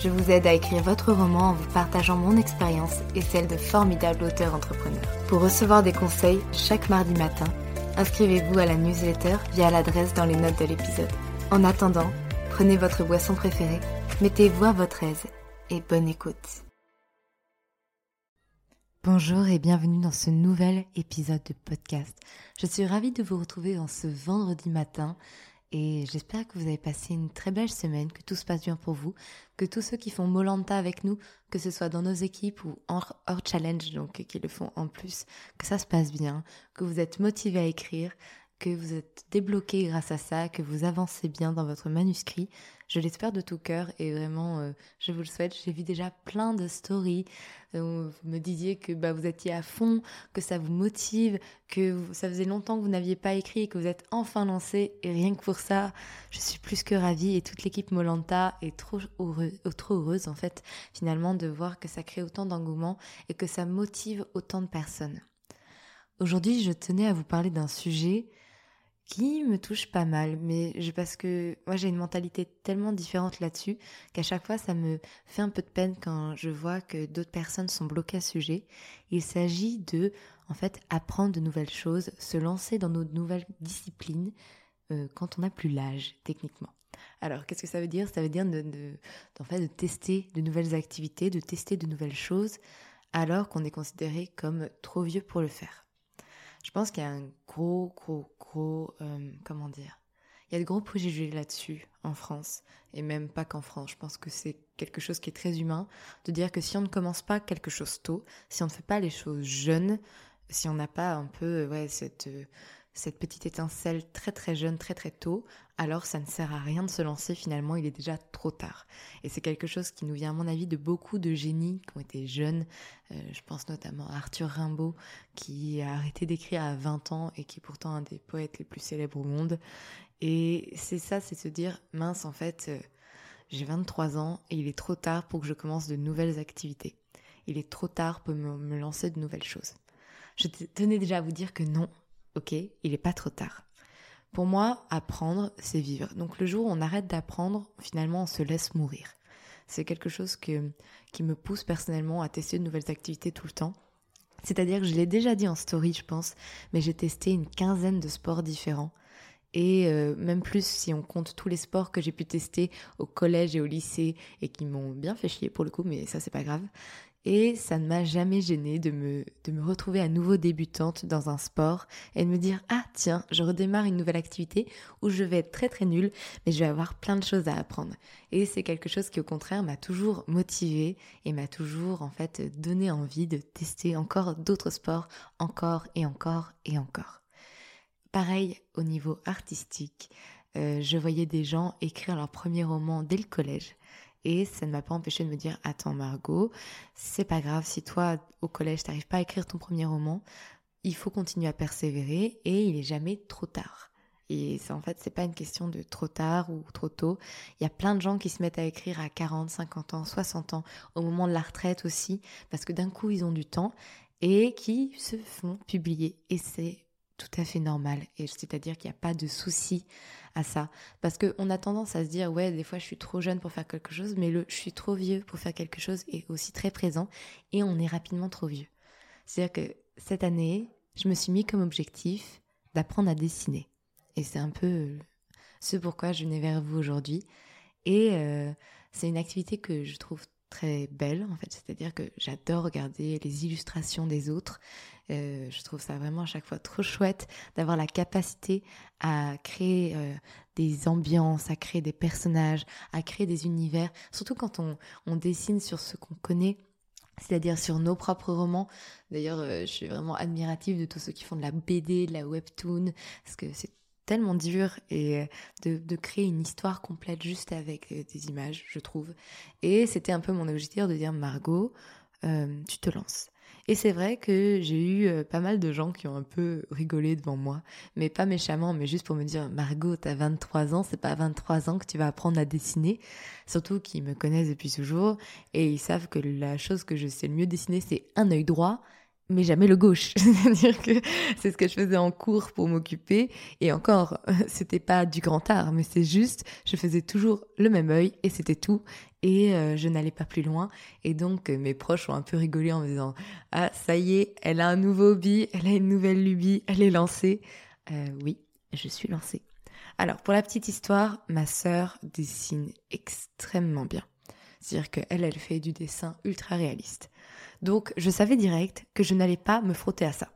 je vous aide à écrire votre roman en vous partageant mon expérience et celle de formidables auteurs entrepreneurs. Pour recevoir des conseils chaque mardi matin, inscrivez-vous à la newsletter via l'adresse dans les notes de l'épisode. En attendant, prenez votre boisson préférée, mettez-vous à votre aise et bonne écoute. Bonjour et bienvenue dans ce nouvel épisode de podcast. Je suis ravie de vous retrouver en ce vendredi matin et j'espère que vous avez passé une très belle semaine, que tout se passe bien pour vous, que tous ceux qui font Molanta avec nous, que ce soit dans nos équipes ou hors, hors challenge, donc qui le font en plus, que ça se passe bien, que vous êtes motivés à écrire, que vous êtes débloqué grâce à ça, que vous avancez bien dans votre manuscrit. Je l'espère de tout cœur et vraiment, euh, je vous le souhaite. J'ai vu déjà plein de stories où vous me disiez que bah, vous étiez à fond, que ça vous motive, que ça faisait longtemps que vous n'aviez pas écrit et que vous êtes enfin lancé. Et rien que pour ça, je suis plus que ravie et toute l'équipe Molanta est trop trop heureuse en fait finalement de voir que ça crée autant d'engouement et que ça motive autant de personnes. Aujourd'hui, je tenais à vous parler d'un sujet qui me touche pas mal, mais je, parce que moi j'ai une mentalité tellement différente là-dessus qu'à chaque fois ça me fait un peu de peine quand je vois que d'autres personnes sont bloquées à ce sujet. Il s'agit de, en fait, apprendre de nouvelles choses, se lancer dans nos nouvelles disciplines euh, quand on n'a plus l'âge, techniquement. Alors, qu'est-ce que ça veut dire? Ça veut dire de, de, en fait, de tester de nouvelles activités, de tester de nouvelles choses, alors qu'on est considéré comme trop vieux pour le faire. Je pense qu'il y a un gros, gros, gros, euh, comment dire, il y a de gros préjugés là-dessus en France, et même pas qu'en France. Je pense que c'est quelque chose qui est très humain, de dire que si on ne commence pas quelque chose tôt, si on ne fait pas les choses jeunes, si on n'a pas un peu ouais, cette, cette petite étincelle très très jeune, très très tôt, alors ça ne sert à rien de se lancer finalement, il est déjà trop tard. Et c'est quelque chose qui nous vient à mon avis de beaucoup de génies qui ont été jeunes. Euh, je pense notamment à Arthur Rimbaud qui a arrêté d'écrire à 20 ans et qui est pourtant un des poètes les plus célèbres au monde. Et c'est ça, c'est se dire, mince en fait, euh, j'ai 23 ans et il est trop tard pour que je commence de nouvelles activités. Il est trop tard pour me, me lancer de nouvelles choses. Je tenais déjà à vous dire que non, ok, il n'est pas trop tard. Pour moi, apprendre, c'est vivre. Donc le jour où on arrête d'apprendre, finalement, on se laisse mourir. C'est quelque chose que, qui me pousse personnellement à tester de nouvelles activités tout le temps. C'est-à-dire que je l'ai déjà dit en story, je pense, mais j'ai testé une quinzaine de sports différents. Et euh, même plus si on compte tous les sports que j'ai pu tester au collège et au lycée et qui m'ont bien fait chier pour le coup, mais ça c'est pas grave. Et ça ne m'a jamais gêné de me, de me retrouver à nouveau débutante dans un sport et de me dire Ah, tiens, je redémarre une nouvelle activité où je vais être très très nulle, mais je vais avoir plein de choses à apprendre. Et c'est quelque chose qui, au contraire, m'a toujours motivée et m'a toujours en fait donné envie de tester encore d'autres sports, encore et encore et encore. Pareil au niveau artistique, euh, je voyais des gens écrire leur premier roman dès le collège. Et ça ne m'a pas empêché de me dire Attends, Margot, c'est pas grave si toi, au collège, t'arrives pas à écrire ton premier roman, il faut continuer à persévérer et il est jamais trop tard. Et en fait, c'est pas une question de trop tard ou trop tôt. Il y a plein de gens qui se mettent à écrire à 40, 50 ans, 60 ans, au moment de la retraite aussi, parce que d'un coup, ils ont du temps. et qui se font publier. Et c'est tout à fait normal. Et c'est-à-dire qu'il n'y a pas de souci à ça. Parce qu'on a tendance à se dire, ouais, des fois je suis trop jeune pour faire quelque chose, mais le je suis trop vieux pour faire quelque chose est aussi très présent et on est rapidement trop vieux. C'est-à-dire que cette année, je me suis mis comme objectif d'apprendre à dessiner. Et c'est un peu ce pourquoi je venais vers vous aujourd'hui. Et euh, c'est une activité que je trouve très belle en fait, c'est-à-dire que j'adore regarder les illustrations des autres. Euh, je trouve ça vraiment à chaque fois trop chouette d'avoir la capacité à créer euh, des ambiances, à créer des personnages, à créer des univers, surtout quand on, on dessine sur ce qu'on connaît c'est-à-dire sur nos propres romans. D'ailleurs, euh, je suis vraiment admirative de tous ceux qui font de la BD, de la webtoon, parce que c'est tellement dur et euh, de, créer une histoire complète juste avec euh, des images, je trouve. Et c'était un peu mon objectif de dire Margot, euh, tu te lances. Et c'est vrai que j'ai eu pas mal de gens qui ont un peu rigolé devant moi, mais pas méchamment, mais juste pour me dire Margot, t'as 23 ans, c'est pas à 23 ans que tu vas apprendre à dessiner. Surtout qu'ils me connaissent depuis toujours et ils savent que la chose que je sais le mieux dessiner, c'est un œil droit mais jamais le gauche. C'est-à-dire que c'est ce que je faisais en cours pour m'occuper. Et encore, c'était pas du grand art, mais c'est juste, je faisais toujours le même œil et c'était tout. Et euh, je n'allais pas plus loin. Et donc, euh, mes proches ont un peu rigolé en me disant Ah, ça y est, elle a un nouveau hobby, elle a une nouvelle lubie, elle est lancée. Euh, oui, je suis lancée. Alors, pour la petite histoire, ma sœur dessine extrêmement bien. C'est-à-dire qu'elle, elle fait du dessin ultra réaliste. Donc je savais direct que je n'allais pas me frotter à ça.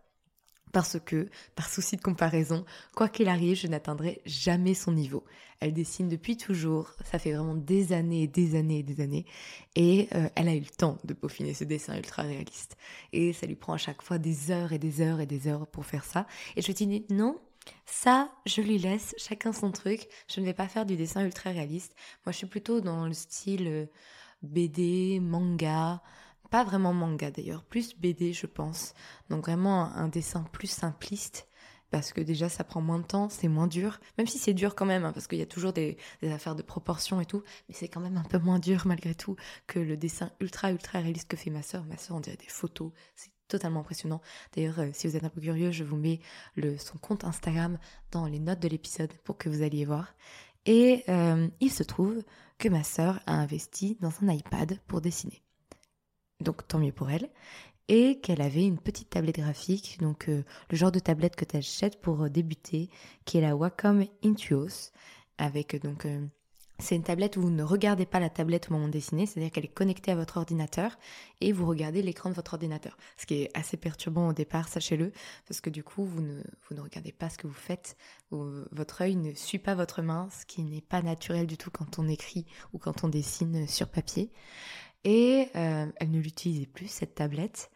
Parce que, par souci de comparaison, quoi qu'il arrive, je n'atteindrai jamais son niveau. Elle dessine depuis toujours, ça fait vraiment des années et des années et des années, et euh, elle a eu le temps de peaufiner ce dessin ultra réaliste. Et ça lui prend à chaque fois des heures et des heures et des heures pour faire ça. Et je me dis, non, ça, je lui laisse, chacun son truc, je ne vais pas faire du dessin ultra réaliste. Moi, je suis plutôt dans le style euh, BD, manga, pas vraiment manga d'ailleurs, plus BD je pense. Donc vraiment un dessin plus simpliste parce que déjà ça prend moins de temps, c'est moins dur, même si c'est dur quand même, hein, parce qu'il y a toujours des, affaires de proportion et tout, mais c'est quand même un peu moins dur malgré tout que le dessin ultra ultra réaliste que fait ma soeur. Ma soeur on dirait des photos, c'est totalement impressionnant. D'ailleurs, euh, si vous êtes un peu curieux, je vous mets le, son compte Instagram dans les notes de l'épisode pour que vous alliez voir. Et euh, il se trouve que ma soeur a investi dans un iPad pour dessiner donc tant mieux pour elle, et qu'elle avait une petite tablette graphique, donc euh, le genre de tablette que tu achètes pour euh, débuter, qui est la Wacom Intuos, avec euh, donc c'est une tablette où vous ne regardez pas la tablette au moment de dessiner, c'est-à-dire qu'elle est connectée à votre ordinateur et vous regardez l'écran de votre ordinateur. Ce qui est assez perturbant au départ, sachez-le, parce que du coup, vous ne, vous ne regardez pas ce que vous faites, votre œil ne suit pas votre main, ce qui n'est pas naturel du tout quand on écrit ou quand on dessine sur papier. Et euh, elle ne l'utilisait plus, cette tablette.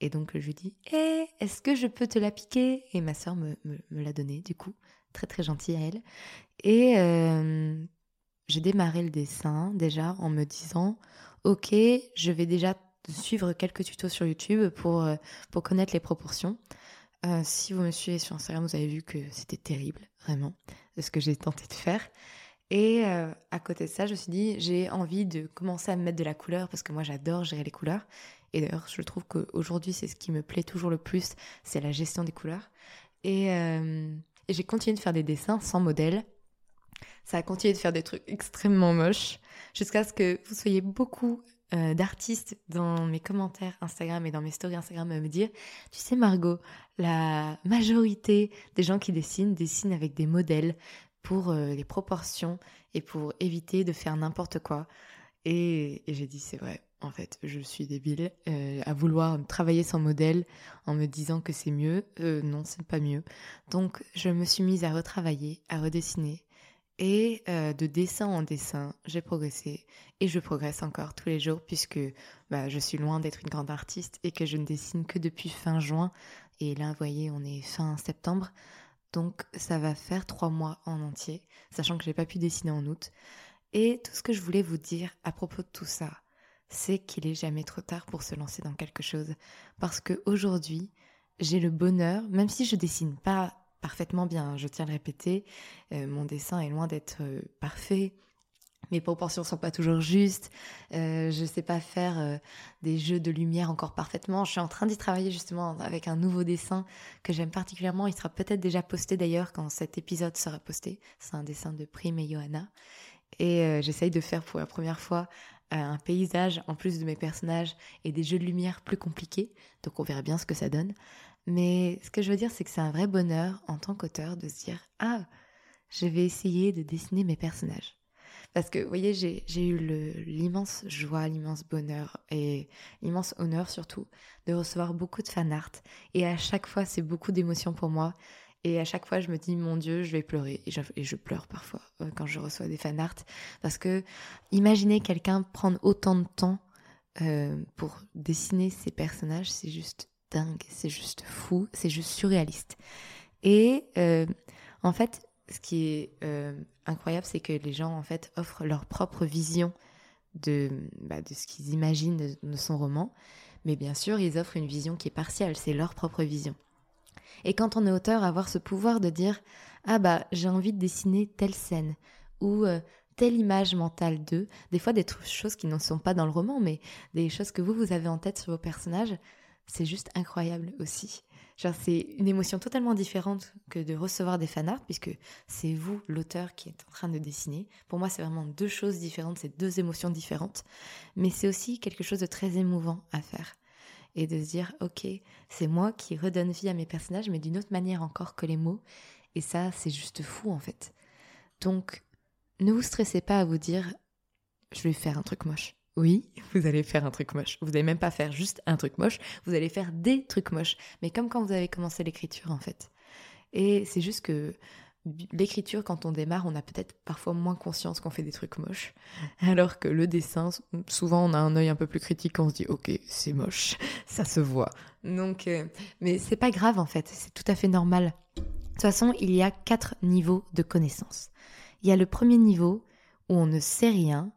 Et donc je lui dis, eh, est-ce que je peux te la piquer? Et ma soeur me, me, l'a donnée, du coup. Très très gentille à elle. Et euh, j'ai démarré le dessin déjà en me disant, ok, je vais déjà suivre quelques tutos sur YouTube pour, euh, pour connaître les proportions. si vous me suivez sur Instagram, vous avez vu que c'était terrible, vraiment, ce que j'ai tenté de faire. Et euh, à côté de ça, je me suis dit, j'ai envie de commencer à me mettre de la couleur parce que moi j'adore gérer les couleurs. Et d'ailleurs, je trouve qu'aujourd'hui, c'est ce qui me plaît toujours le plus, c'est la gestion des couleurs. Euh, et, j'ai continué de faire des dessins sans modèle. Ça a continué de faire des trucs extrêmement moches jusqu'à ce que vous soyez beaucoup euh, d'artistes dans mes commentaires Instagram et dans mes stories Instagram à me dire, tu sais Margot, la majorité des gens qui dessinent dessinent avec des modèles, pour euh, les proportions et pour éviter de faire n'importe quoi. Et, j'ai dit, c'est vrai, en fait, je suis débile euh, à vouloir travailler sans modèle en me disant que c'est mieux. Euh, non, c'est pas mieux. Donc, je me suis mise à retravailler, à redessiner. Et de dessin en dessin, j'ai progressé et je progresse encore tous les jours puisque bah, je suis loin d'être une grande artiste et que je ne dessine que depuis fin juin. Et là, vous voyez, on est fin septembre. Donc ça va faire trois mois en entier, sachant que j'ai pas pu dessiner en août. Et tout ce que je voulais vous dire à propos de tout ça, c'est qu'il est jamais trop tard pour se lancer dans quelque chose. Parce que aujourd'hui, j'ai le bonheur, même si je dessine pas parfaitement bien, je tiens à le répéter, euh, mon dessin est loin d'être euh, parfait, mes proportions sont pas toujours justes, euh, je sais pas faire euh, des jeux de lumière encore parfaitement. Je suis en train d'y travailler justement avec un nouveau dessin que j'aime particulièrement. Il sera peut-être déjà posté d'ailleurs quand cet épisode sera posté. C'est un dessin de Prime et Johanna. Et euh, j'essaye de faire pour la première fois euh, un paysage en plus de mes personnages et des jeux de lumière plus compliqués. Donc on verra bien ce que ça donne. Mais ce que je veux dire, c'est que c'est un vrai bonheur en tant qu'auteur de se dire Ah, je vais essayer de dessiner mes personnages. Parce que, vous voyez, j'ai eu l'immense joie, l'immense bonheur et l'immense honneur surtout de recevoir beaucoup de fan art. Et à chaque fois, c'est beaucoup d'émotions pour moi. Et à chaque fois, je me dis, mon Dieu, je vais pleurer. Et je, pleure parfois euh, quand je reçois des fan art. Parce que imaginez quelqu'un prendre autant de temps euh, pour dessiner ses personnages, c'est juste dingue, c'est juste fou, c'est juste surréaliste. Et euh, en fait, ce qui est euh, incroyable, c'est que les gens en fait offrent leur propre vision de, bah, ce qu'ils imaginent de, son roman, mais bien sûr, ils offrent une vision qui est partielle, c'est leur propre vision. Et quand on est auteur, avoir ce pouvoir de dire ah bah j'ai envie de dessiner telle scène ou euh, telle image mentale d'eux, des fois des choses qui ne sont pas dans le roman, mais des choses que vous vous avez en tête sur vos personnages, c'est juste incroyable aussi c'est une émotion totalement différente que de recevoir des fanarts, puisque c'est vous, l'auteur, qui êtes en train de dessiner. Pour moi, c'est vraiment deux choses différentes, c'est deux émotions différentes. Mais c'est aussi quelque chose de très émouvant à faire. Et de se dire, ok, c'est moi qui redonne vie à mes personnages, mais d'une autre manière encore que les mots. Et ça, c'est juste fou, en fait. Donc, ne vous stressez pas à vous dire, je vais faire un truc moche. Oui, vous allez faire un truc moche. Vous n'allez même pas faire juste un truc moche, vous allez faire des trucs moches. Mais comme quand vous avez commencé l'écriture, en fait. Et c'est juste que l'écriture, quand on démarre, on a peut-être parfois moins conscience qu'on fait des trucs moches. Alors que le dessin, souvent, on a un œil un peu plus critique, on se dit, ok, c'est moche, ça se voit. Donc, euh, mais c'est pas grave, en fait, c'est tout à fait normal. De toute façon, il y a quatre niveaux de connaissance. Il y a le premier niveau où on ne sait rien,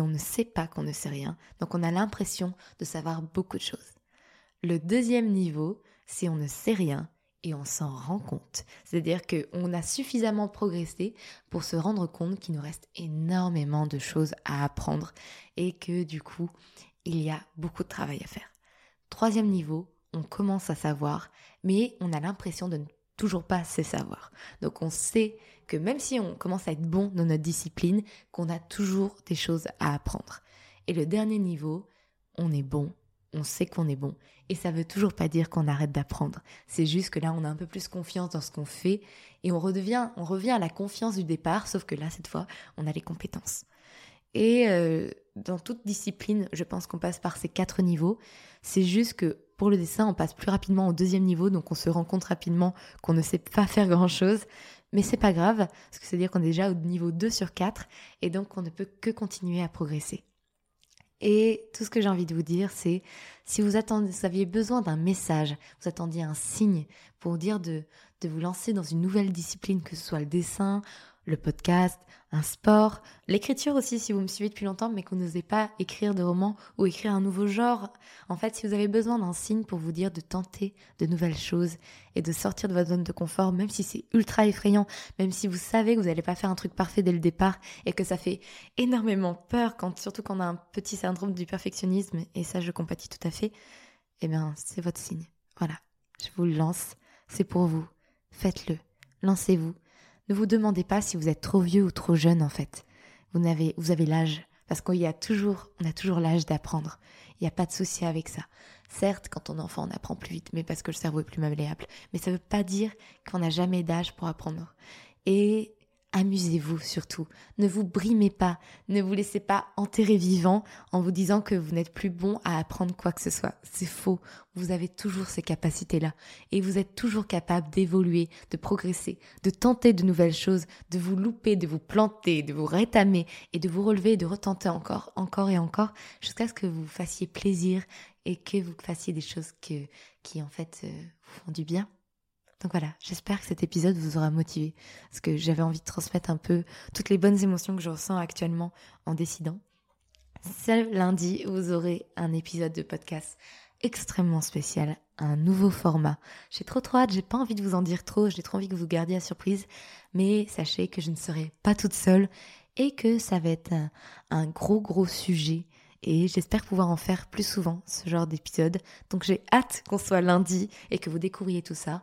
on ne sait pas qu'on ne sait rien, donc on a l'impression de savoir beaucoup de choses. Le deuxième niveau, c'est on ne sait rien et on s'en rend compte. C'est-à-dire qu'on a suffisamment progressé pour se rendre compte qu'il nous reste énormément de choses à apprendre et que du coup, il y a beaucoup de travail à faire. Troisième niveau, on commence à savoir, mais on a l'impression de ne toujours pas assez savoir. Donc on sait que même si on commence à être bon dans notre discipline, qu'on a toujours des choses à apprendre. Et le dernier niveau, on est bon, on sait qu'on est bon. Et ça veut toujours pas dire qu'on arrête d'apprendre. C'est juste que là, on a un peu plus confiance dans ce qu'on fait et on redevient, on revient à la confiance du départ, sauf que là, cette fois, on a les compétences. Et euh, dans toute discipline, je pense qu'on passe par ces quatre niveaux. C'est juste que pour le dessin, on passe plus rapidement au deuxième niveau, donc on se rend compte rapidement qu'on ne sait pas faire grand-chose. Mais c'est pas grave, parce que c'est-à-dire qu'on est déjà au niveau 2 sur 4 et donc on ne peut que continuer à progresser. Et tout ce que j'ai envie de vous dire, c'est si vous, attendez, vous aviez besoin d'un message, vous attendiez un signe pour dire de, de vous lancer dans une nouvelle discipline, que ce soit le dessin le podcast, un sport, l'écriture aussi si vous me suivez depuis longtemps mais que vous n'osez pas écrire de romans ou écrire un nouveau genre. En fait, si vous avez besoin d'un signe pour vous dire de tenter de nouvelles choses et de sortir de votre zone de confort, même si c'est ultra effrayant, même si vous savez que vous n'allez pas faire un truc parfait dès le départ et que ça fait énormément peur, quand, surtout quand on a un petit syndrome du perfectionnisme, et ça je compatis tout à fait, eh bien c'est votre signe. Voilà, je vous le lance, c'est pour vous, faites-le, lancez-vous ne vous demandez pas si vous êtes trop vieux ou trop jeune en fait. Vous avez, vous avez l'âge. Parce qu'on y a toujours, on a toujours l'âge d'apprendre. Il n'y a pas de souci avec ça. Certes, quand on est enfant, on apprend plus vite, mais parce que le cerveau est plus malléable. Mais ça ne veut pas dire qu'on n'a jamais d'âge pour apprendre. Et Amusez-vous surtout. Ne vous brimez pas. Ne vous laissez pas enterrer vivant en vous disant que vous n'êtes plus bon à apprendre quoi que ce soit. C'est faux. Vous avez toujours ces capacités-là. Et vous êtes toujours capable d'évoluer, de progresser, de tenter de nouvelles choses, de vous louper, de vous planter, de vous rétamer et de vous relever et de retenter encore, encore et encore jusqu'à ce que vous fassiez plaisir et que vous fassiez des choses que, qui en fait euh, vous font du bien. Donc voilà, j'espère que cet épisode vous aura motivé, parce que j'avais envie de transmettre un peu toutes les bonnes émotions que je ressens actuellement en décidant. Ce lundi, vous aurez un épisode de podcast extrêmement spécial, un nouveau format. J'ai trop trop hâte, j'ai pas envie de vous en dire trop, j'ai trop envie que vous gardiez la surprise, mais sachez que je ne serai pas toute seule et que ça va être un, gros gros sujet et j'espère pouvoir en faire plus souvent ce genre d'épisode. Donc j'ai hâte qu'on soit lundi et que vous découvriez tout ça.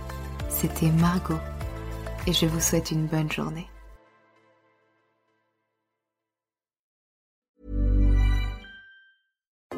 C'était Margot et je vous souhaite une bonne journée.